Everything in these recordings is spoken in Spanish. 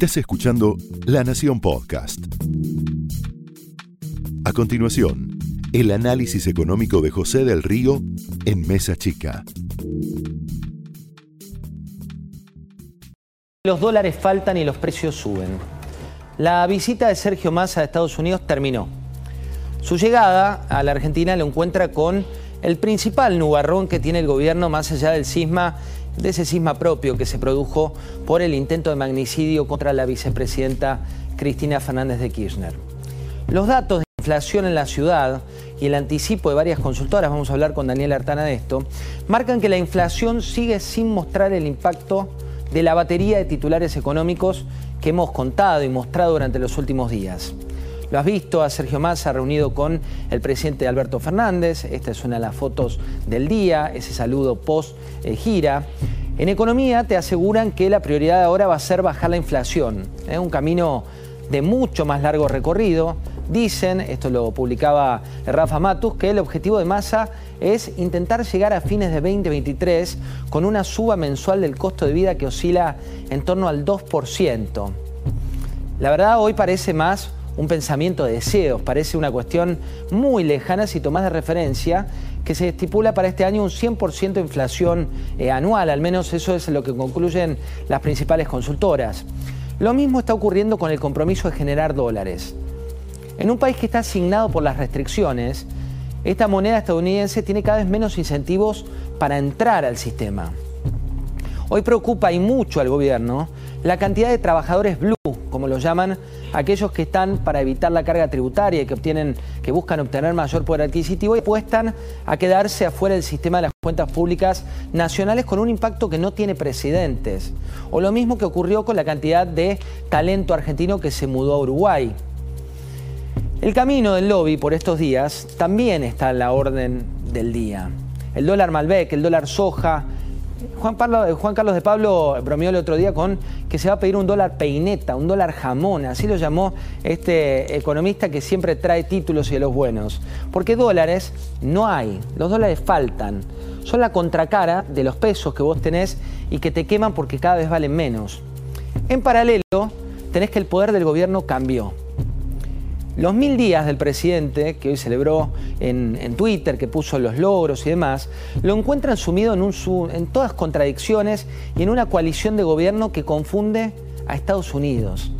Estás escuchando La Nación Podcast. A continuación, el análisis económico de José del Río en Mesa Chica. Los dólares faltan y los precios suben. La visita de Sergio Massa a Estados Unidos terminó. Su llegada a la Argentina lo encuentra con el principal nubarrón que tiene el gobierno más allá del cisma, de ese cisma propio que se produjo por el intento de magnicidio contra la vicepresidenta Cristina Fernández de Kirchner. Los datos de inflación en la ciudad y el anticipo de varias consultoras, vamos a hablar con Daniel Artana de esto, marcan que la inflación sigue sin mostrar el impacto de la batería de titulares económicos que hemos contado y mostrado durante los últimos días. Lo has visto a Sergio Massa reunido con el presidente Alberto Fernández. Esta es una de las fotos del día, ese saludo post eh, gira. En economía te aseguran que la prioridad ahora va a ser bajar la inflación. Es ¿eh? un camino de mucho más largo recorrido. Dicen, esto lo publicaba Rafa Matus, que el objetivo de Massa es intentar llegar a fines de 2023 con una suba mensual del costo de vida que oscila en torno al 2%. La verdad hoy parece más un pensamiento de deseos, parece una cuestión muy lejana si tomás de referencia que se estipula para este año un 100% de inflación eh, anual, al menos eso es lo que concluyen las principales consultoras. Lo mismo está ocurriendo con el compromiso de generar dólares. En un país que está asignado por las restricciones, esta moneda estadounidense tiene cada vez menos incentivos para entrar al sistema. Hoy preocupa y mucho al gobierno la cantidad de trabajadores blue, como lo llaman, aquellos que están para evitar la carga tributaria y que obtienen, que buscan obtener mayor poder adquisitivo y apuestan a quedarse afuera del sistema de las cuentas públicas nacionales con un impacto que no tiene precedentes. O lo mismo que ocurrió con la cantidad de talento argentino que se mudó a Uruguay. El camino del lobby por estos días también está en la orden del día. El dólar Malbec, el dólar soja, Juan, Carlos de Pablo bromeó el otro día con que se va a pedir un dólar peineta, un dólar jamón, así lo llamó este economista que siempre trae títulos y de los buenos. Porque dólares no hay, los dólares faltan. Son la contracara de los pesos que vos tenés y que te queman porque cada vez valen menos. En paralelo, tenés que el poder del gobierno cambió. Los mil días del presidente, que hoy celebró en, Twitter, que puso los logros y demás, lo encuentran sumido en, todas contradicciones y en una coalición de gobierno que confunde a Estados Unidos.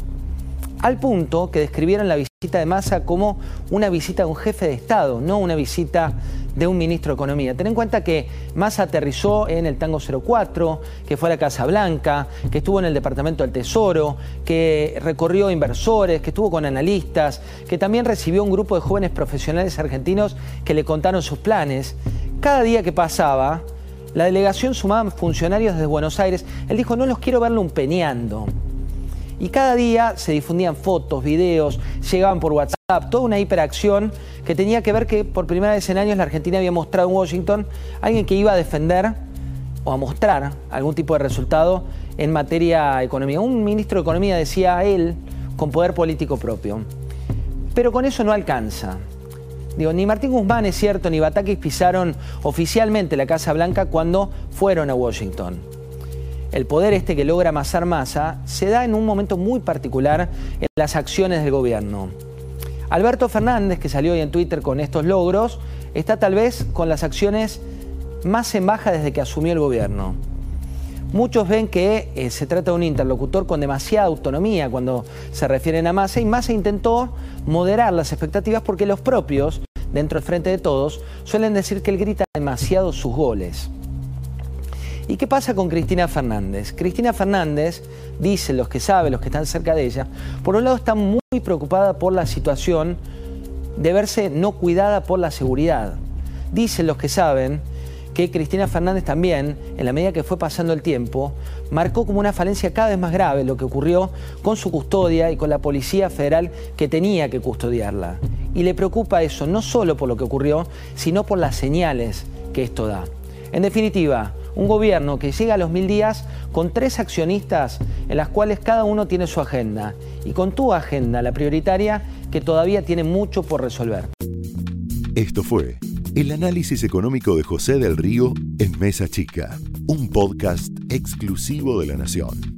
Al punto que describieron la visita de Massa como una visita de un jefe de Estado, no una visita de un ministro de Economía. Ten en cuenta que Massa aterrizó en el Tango 04, que fue a la Casa Blanca, que estuvo en el Departamento del Tesoro, que recorrió inversores, que estuvo con analistas, que también recibió un grupo de jóvenes profesionales argentinos que le contaron sus planes. Cada día que pasaba, la delegación sumaba funcionarios desde Buenos Aires. Él dijo, no los quiero verlo umpeñando. Y cada día se difundían fotos, videos, llegaban por WhatsApp, toda una hiperacción que tenía que ver que por primera vez en años la Argentina había mostrado en Washington alguien que iba a defender o a mostrar algún tipo de resultado en materia de economía. Un ministro de Economía decía él con poder político propio. Pero con eso no alcanza. Digo, ni Martín Guzmán es cierto, ni Batakis pisaron oficialmente la Casa Blanca cuando fueron a Washington el poder este que logra amasar masa se da en un momento muy particular en las acciones del gobierno. Alberto Fernández, que salió hoy en Twitter con estos logros, está tal vez con las acciones más en baja desde que asumió el gobierno. Muchos ven que eh, se trata de un interlocutor con demasiada autonomía cuando se refieren a Massa y Massa intentó moderar las expectativas porque los propios, dentro del frente de todos, suelen decir que él grita demasiado sus goles. ¿Y qué pasa con Cristina Fernández? Cristina Fernández, dicen los que saben, los que están cerca de ella, por un lado está muy preocupada por la situación de verse no cuidada por la seguridad. Dicen los que saben que Cristina Fernández también, en la medida que fue pasando el tiempo, marcó como una falencia cada vez más grave lo que ocurrió con su custodia y con la Policía Federal que tenía que custodiarla. Y le preocupa eso no solo por lo que ocurrió, sino por las señales que esto da. En definitiva, un gobierno que llega a los mil días con tres accionistas en las cuales cada uno tiene su agenda y con tu agenda, la prioritaria, que todavía tiene mucho por resolver. Esto fue el análisis económico de José del Río en Mesa Chica, un podcast exclusivo de la Nación.